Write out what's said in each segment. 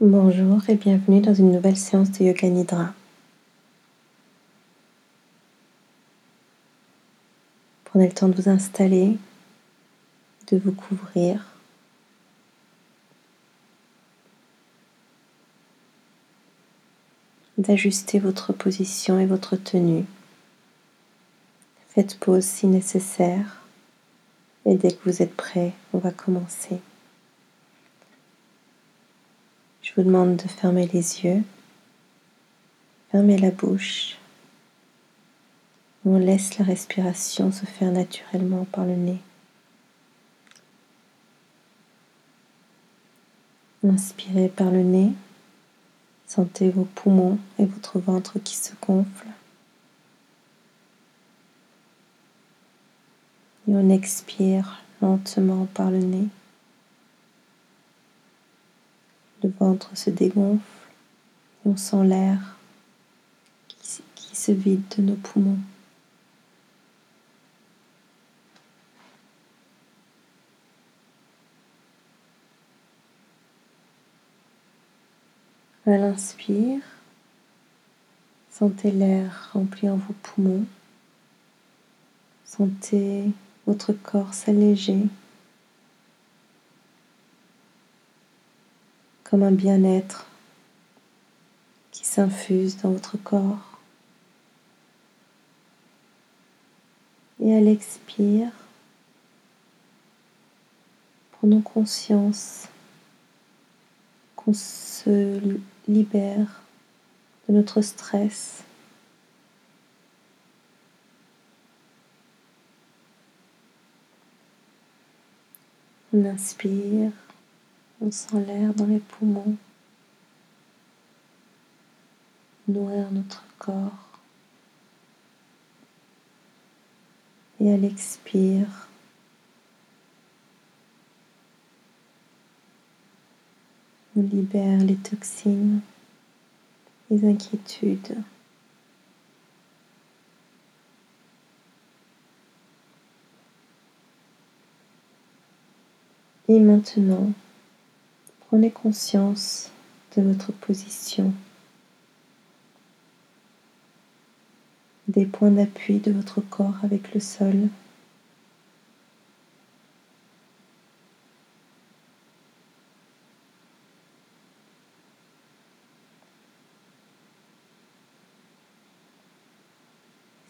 Bonjour et bienvenue dans une nouvelle séance de Yoga Nidra. Prenez le temps de vous installer, de vous couvrir. d'ajuster votre position et votre tenue. Faites pause si nécessaire et dès que vous êtes prêt, on va commencer. Je vous demande de fermer les yeux, fermer la bouche. On laisse la respiration se faire naturellement par le nez. Inspirez par le nez. Sentez vos poumons et votre ventre qui se gonflent. Et on expire lentement par le nez. Le ventre se dégonfle et on sent l'air qui, se vide de nos poumons. À l'inspire, sentez l'air remplir vos poumons. Sentez votre corps s'alléger comme un bien-être qui s'infuse dans votre corps. Et à l'expire, prenons conscience qu'on se libère de notre stress. On inspire. On sent l'air dans les poumons nourrir notre corps. Et à l'expire, on libère les toxines, les inquiétudes. Et maintenant, Prenez conscience de votre position, des points d'appui de votre corps avec le sol.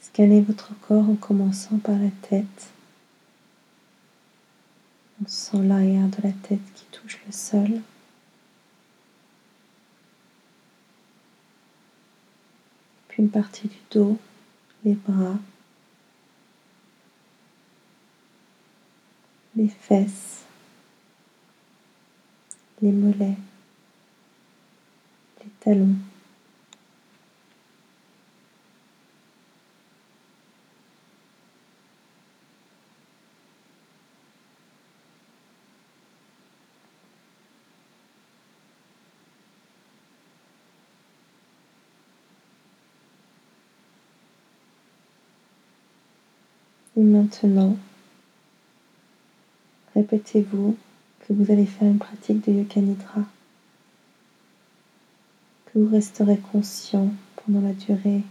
Scannez votre corps en commençant par la tête. On sent l'arrière de la tête qui touche le sol. Puis une partie du dos, les bras, les fesses, les mollets, les talons. Et maintenant, répétez-vous que vous allez faire une pratique de Yoga Nidra, que vous resterez conscient pendant la durée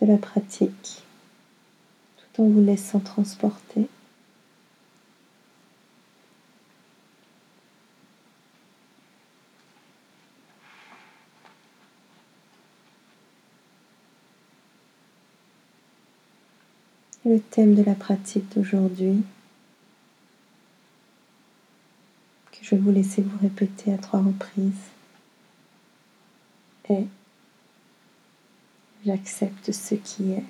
de la pratique, tout en vous laissant transporter le thème de la pratique d'aujourd'hui, que je vais vous laisser vous répéter à trois reprises, est J'accepte ce qui est.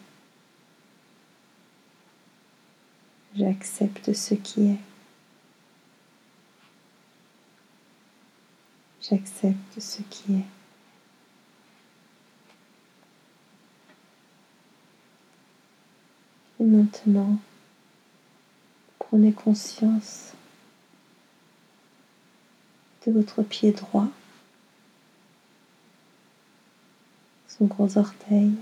J'accepte ce qui est. J'accepte ce qui est. Et maintenant, prenez conscience de votre pied droit, son gros orteil,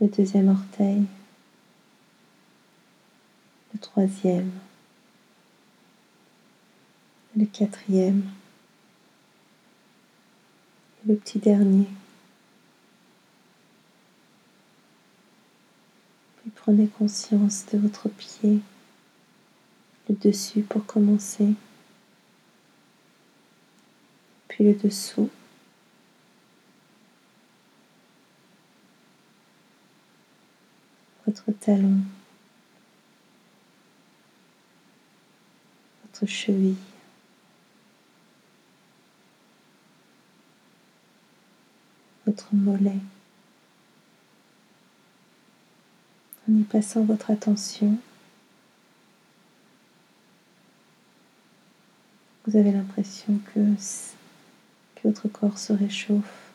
le deuxième orteil, le troisième, le quatrième et le petit dernier. Puis prenez conscience de votre pied, le dessus pour commencer, puis le dessous. votre talon, votre cheville, votre mollet, en y passant votre attention. Vous avez l'impression que, votre corps se réchauffe.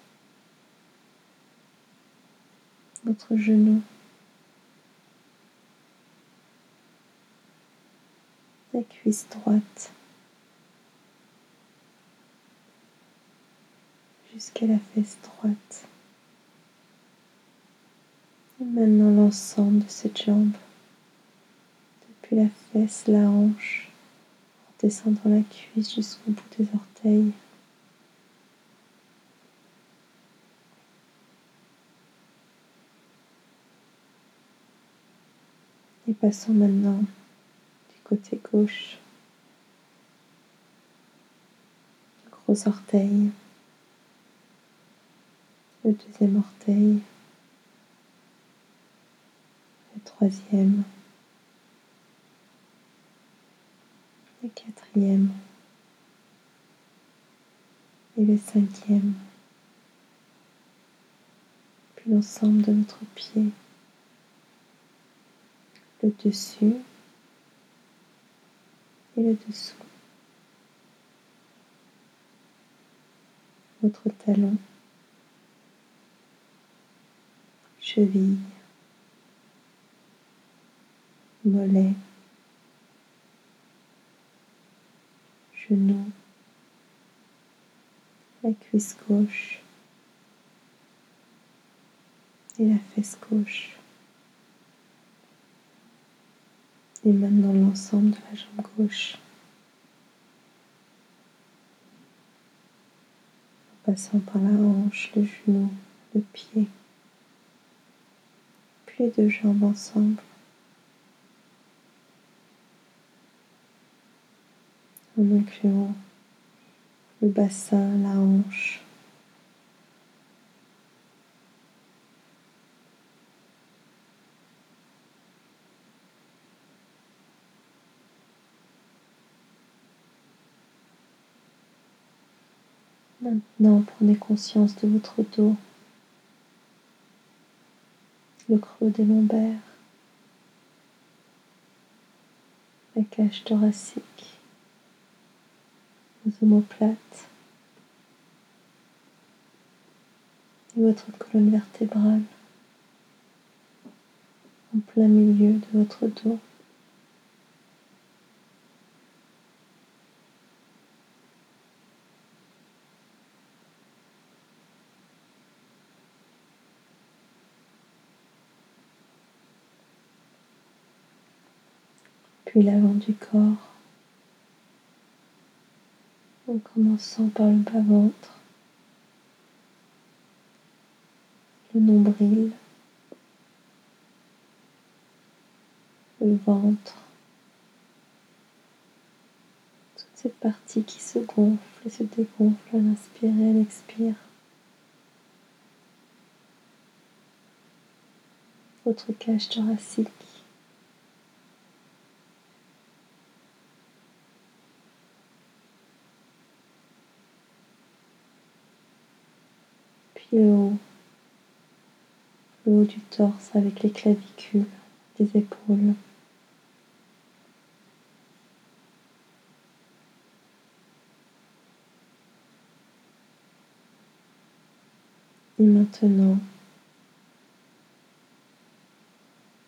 Votre genou la cuisse droite jusqu'à la fesse droite. Maintenant l'ensemble de cette jambe, depuis la fesse, la hanche, en descendant la cuisse jusqu'au bout des orteils. Et passons maintenant côté gauche, le gros orteil, le deuxième orteil, troisième, le quatrième. Et le cinquième, puis l'ensemble de notre pied, le dessus, et le dessous. Votre talon, cheville, mollet, genou, la cuisse gauche et la fesse gauche. Et maintenant l'ensemble de la jambe gauche. En passant par la hanche, le genou, le pied. Puis les deux jambes ensemble. En incluant le bassin, la hanche, Maintenant, prenez conscience de votre dos, le creux des lombaires, la cage thoracique, vos omoplates et votre colonne vertébrale en plein milieu de votre dos. puis l'avant du corps, en commençant par le bas-ventre, le nombril, le ventre, toute cette partie qui se gonfle et se dégonfle à l'inspirer et à l'expire. Votre cage thoracique. Le haut, du torse avec les clavicules, les épaules. Et maintenant,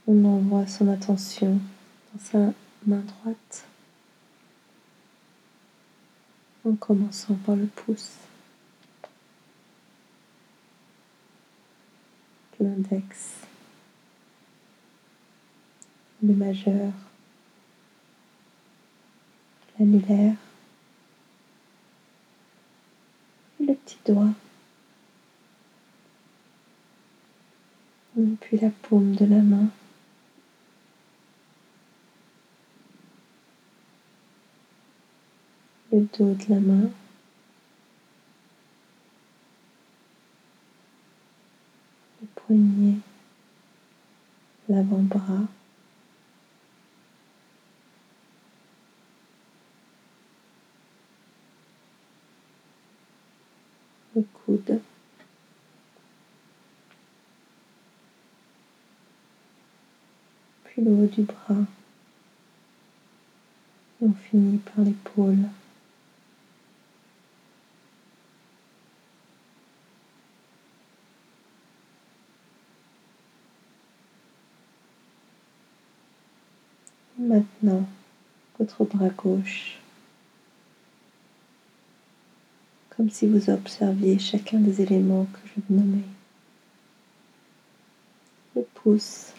on envoie son attention dans sa main droite en commençant par le pouce. l'index, le majeur, l'annulaire, le petit doigt, puis la paume de la main. le dos de la main. Poignet, l'avant-bras, le coude, puis le haut du bras, et on finit par l'épaule. Votre bras gauche, comme si vous observiez chacun des éléments que je vais. Le pouce,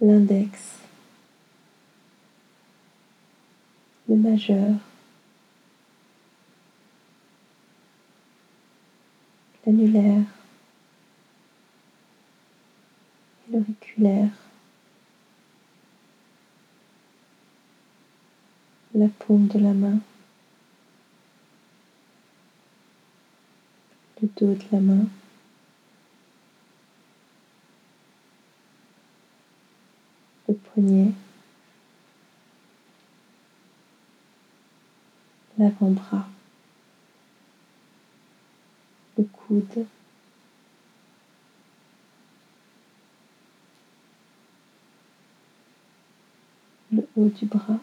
l'index, le majeur, l'annulaire, l'auriculaire, la paume de la main, le dos de la main, le poignet, l'avant-bras, le coude, le haut du bras.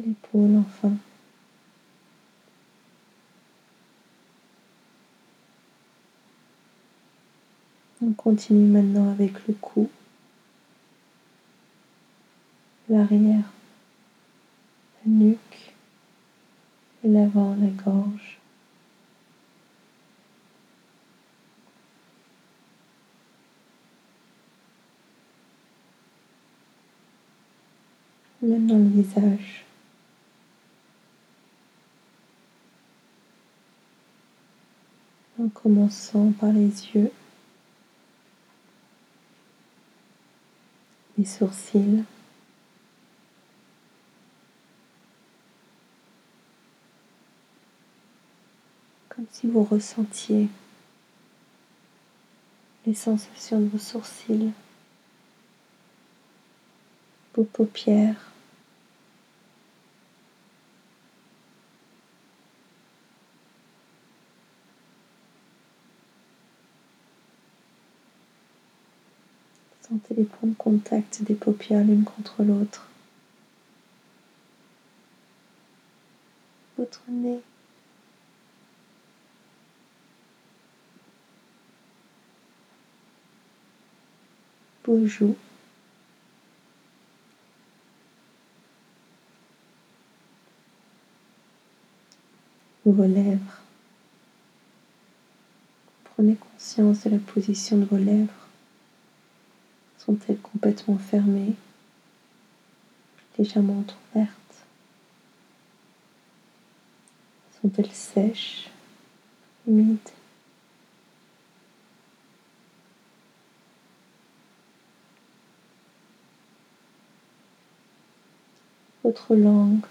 L'épaule enfin. On continue maintenant avec le cou, l'arrière, la nuque et l'avant, la gorge. Maintenant le visage. En commençant par les yeux, les sourcils, comme si vous ressentiez les sensations de vos sourcils, vos paupières, Sentez les points contact des paupières l'une contre l'autre. Votre nez. Vos joues. Vos lèvres. Prenez conscience de la position de vos lèvres. Sont-elles complètement fermées, légèrement ouvertes Sont-elles sèches, humides? Votre langue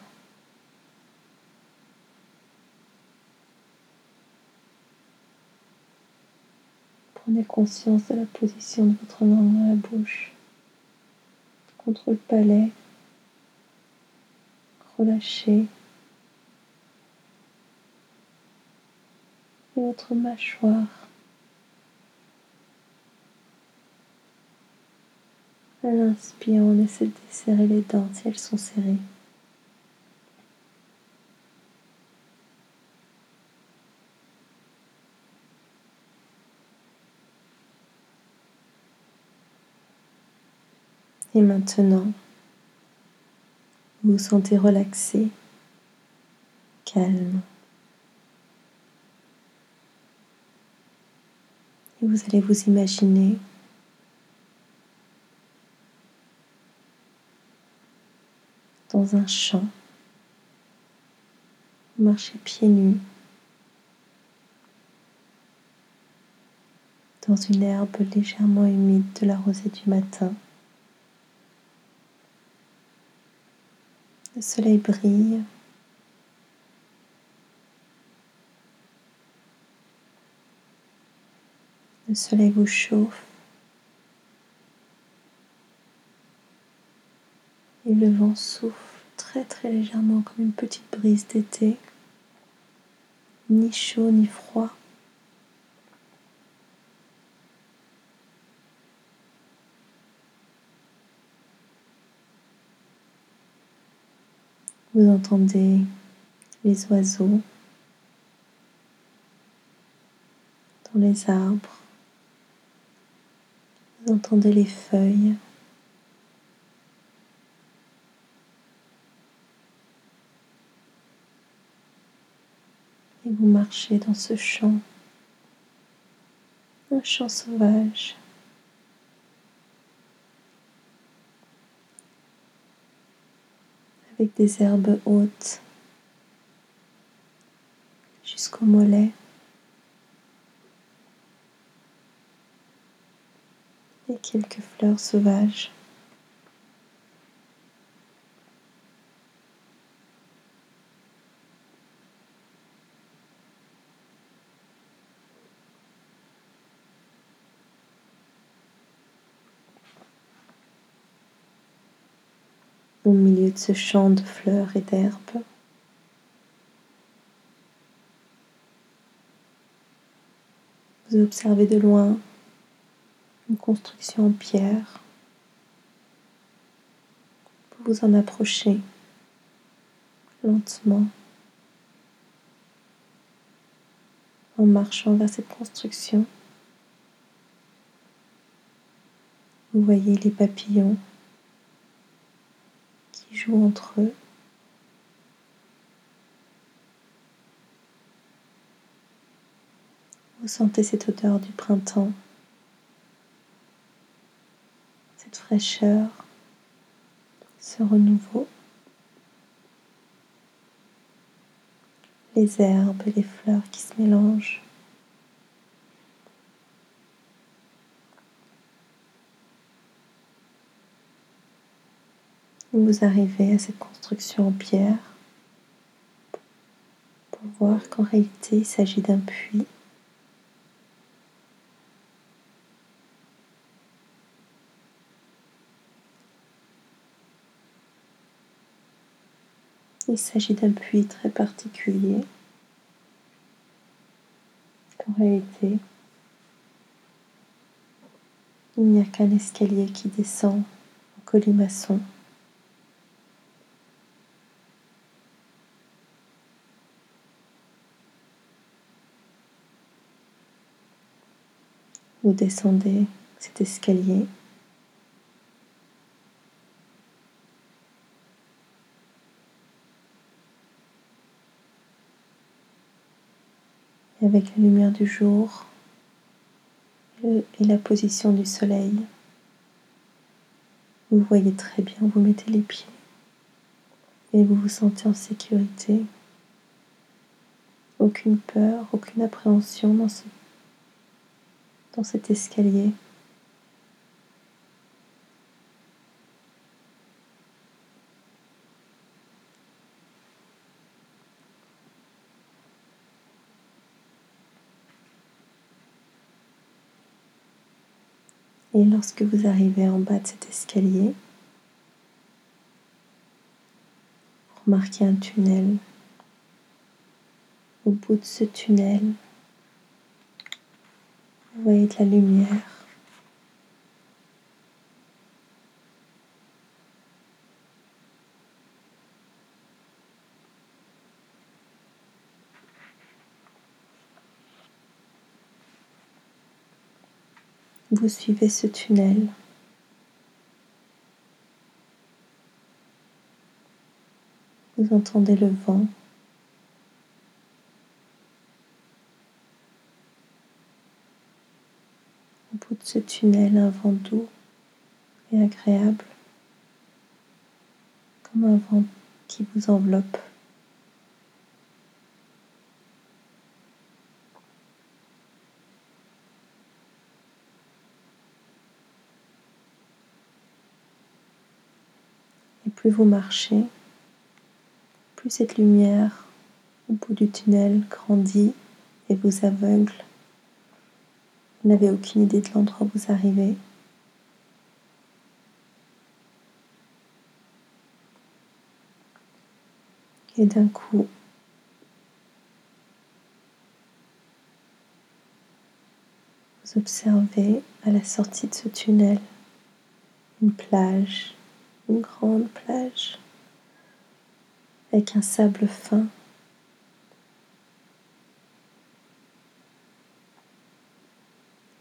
Conscience de la position de votre langue dans la bouche, contre le palais. Relâchez. Et votre mâchoire. À l'inspire, on de desserrer les dents si elles sont serrées. Et maintenant, vous vous sentez relaxé, calme. Et vous allez vous imaginer dans un champ. Vous marchez pieds nus dans une herbe légèrement humide de la rosée du matin. Le soleil brille. Le soleil vous chauffe. Et le vent souffle très très légèrement comme une petite brise d'été. Ni chaud ni froid. Vous entendez les oiseaux dans les arbres. Vous entendez les feuilles. Et vous marchez dans ce champ, un champ sauvage. Avec des herbes hautes jusqu'au mollet. Et quelques fleurs sauvages. Au milieu de ce champ de fleurs et d'herbes. Vous observez de loin une construction en pierre. Vous vous en approchez lentement en marchant vers cette construction. Vous voyez les papillons jouent entre eux. Vous sentez cette odeur du printemps, cette fraîcheur, ce renouveau. Les herbes et les fleurs qui se mélangent. Vous arrivez à cette construction en pierre pour voir qu'en réalité il s'agit d'un puits. Il s'agit d'un puits très particulier. En réalité, il n'y a qu'un escalier qui descend en colimaçon. Vous descendez cet escalier. Avec la lumière du jour et la position du soleil, vous voyez très bien, vous mettez les pieds et vous vous sentez en sécurité. Aucune peur, aucune appréhension dans ce cet escalier. Et lorsque vous arrivez en bas de cet escalier, remarquez un tunnel. Au bout de ce tunnel, la lumière. Vous suivez ce tunnel. Vous entendez le vent bout de ce tunnel un vent doux et agréable, comme un vent qui vous enveloppe. Et plus vous marchez, plus cette lumière au bout du tunnel grandit et vous aveugle. Vous n'avez aucune idée de l'endroit où vous arrivez. Et d'un coup, vous observez à la sortie de ce tunnel une plage, une grande plage avec un sable fin.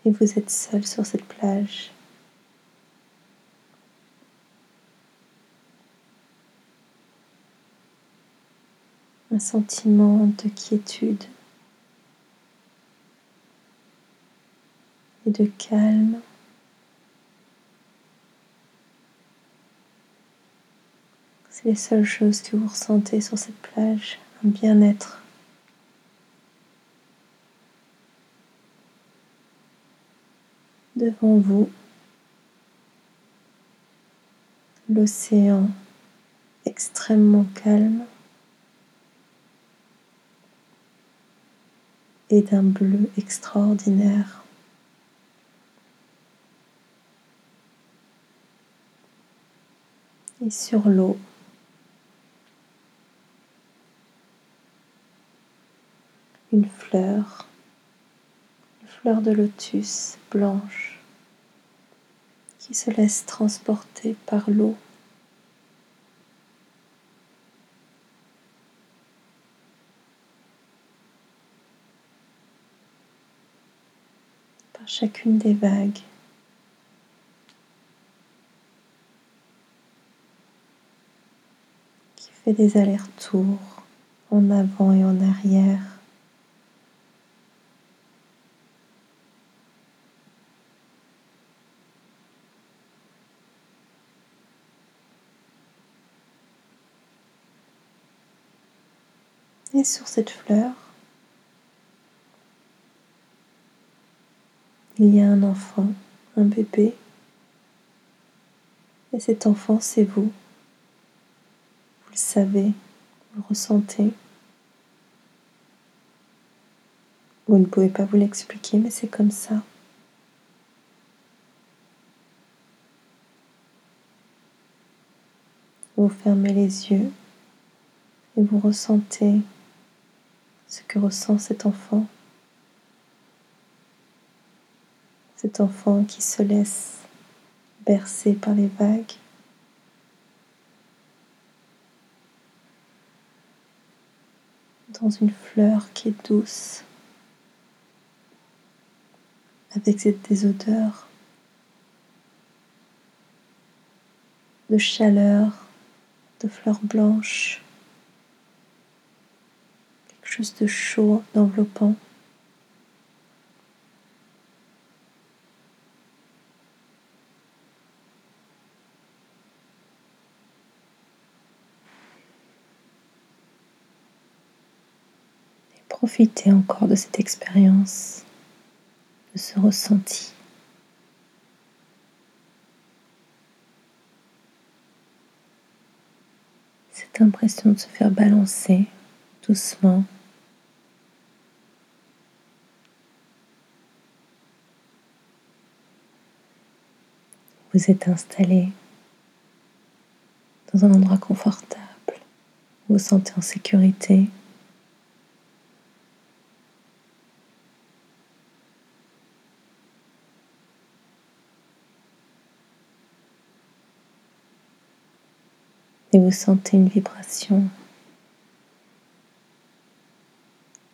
Et vous êtes seul sur cette plage. un sentiment de quiétude et de calme. C'est les seules choses que vous ressentez sur cette plage, un bien-être. Devant vous, l'océan extrêmement calme. et d'un bleu extraordinaire. Et sur l'eau, une fleur, de lotus blanche qui se laisse transporter par l'eau. chacune des vagues. qui fait des allers-retours en avant et en arrière. Et sur cette fleur, il y a un enfant, un bébé, et cet enfant, c'est vous. Vous le savez, vous le ressentez. Vous ne pouvez pas vous l'expliquer, mais c'est comme ça. Vous fermez les yeux et vous ressentez ce que ressent cet enfant. cet enfant qui se laisse bercer par les vagues. dans une fleur qui est douce, avec des odeurs de chaleur, de fleurs blanches, chose de chaud, d'enveloppant. Profitez encore de cette expérience, de ce ressenti. Cette impression de se faire balancer doucement. Vous êtes installé dans un endroit confortable. Vous vous sentez en sécurité. et vous sentez une vibration,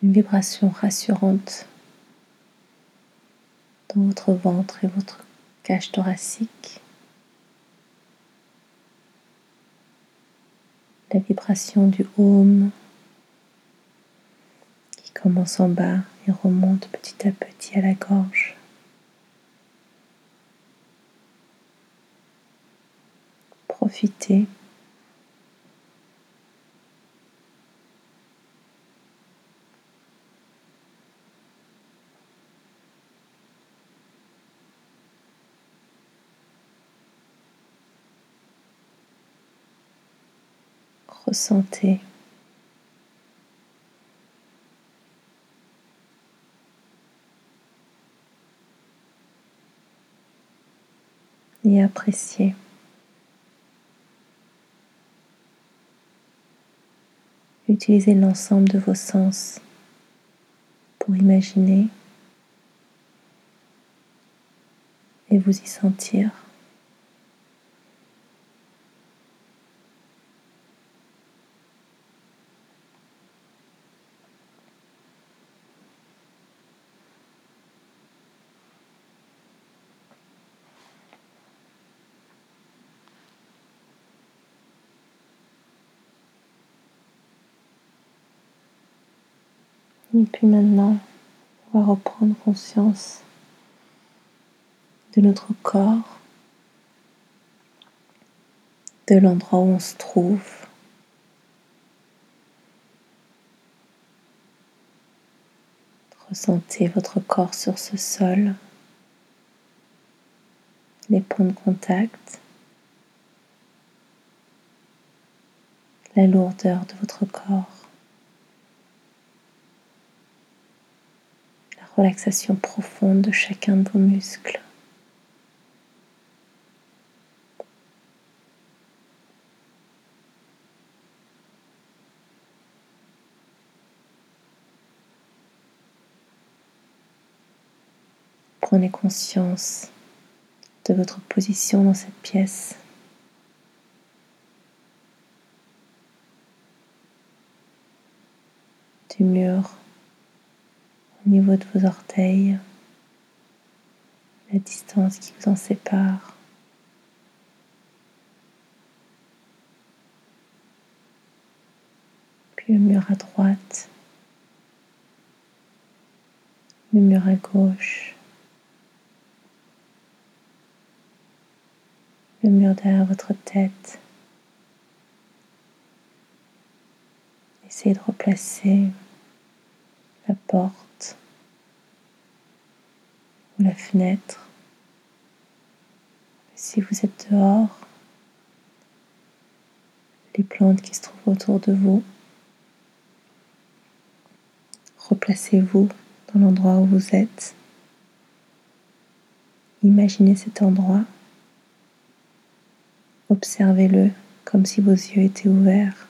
une vibration rassurante dans votre ventre et votre cage thoracique. La vibration du home qui commence en bas et remonte petit à petit à la gorge. Profitez Et appréciez. Utilisez l'ensemble de vos sens pour imaginer et vous y sentir. Et puis maintenant, on va reprendre conscience de notre corps, de l'endroit où on se trouve. Ressentez votre corps sur ce sol, les points de contact, la lourdeur de votre corps. Relaxation profonde de chacun de vos muscles. Prenez conscience de votre position dans cette pièce. Du mur niveau de vos orteils, la distance qui vous en sépare. Puis le mur à droite, le mur à gauche, le mur derrière votre tête. Essayez de replacer la porte la fenêtre. Si vous êtes dehors, les plantes qui se trouvent autour de vous, replacez-vous dans l'endroit où vous êtes. Imaginez cet endroit. Observez-le comme si vos yeux étaient ouverts.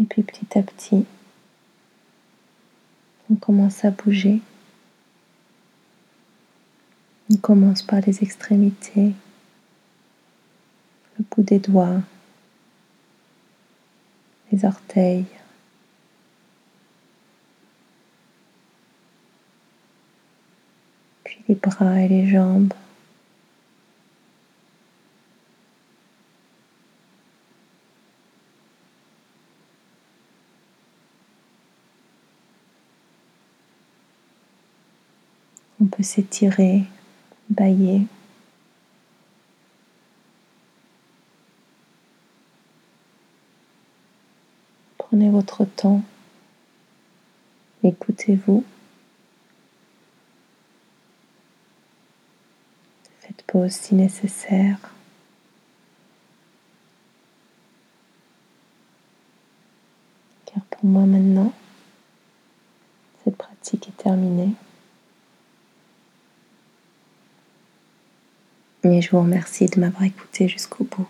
Et petit à petit, on commence à bouger. On commence par les extrémités, le bout des doigts, les orteils. Puis les bras et les jambes. On s'étirer, bailler. Prenez votre temps, écoutez-vous. Faites pause si nécessaire. Car pour moi maintenant, cette pratique est terminée. Et je vous remercie de m'avoir écouté jusqu'au bout.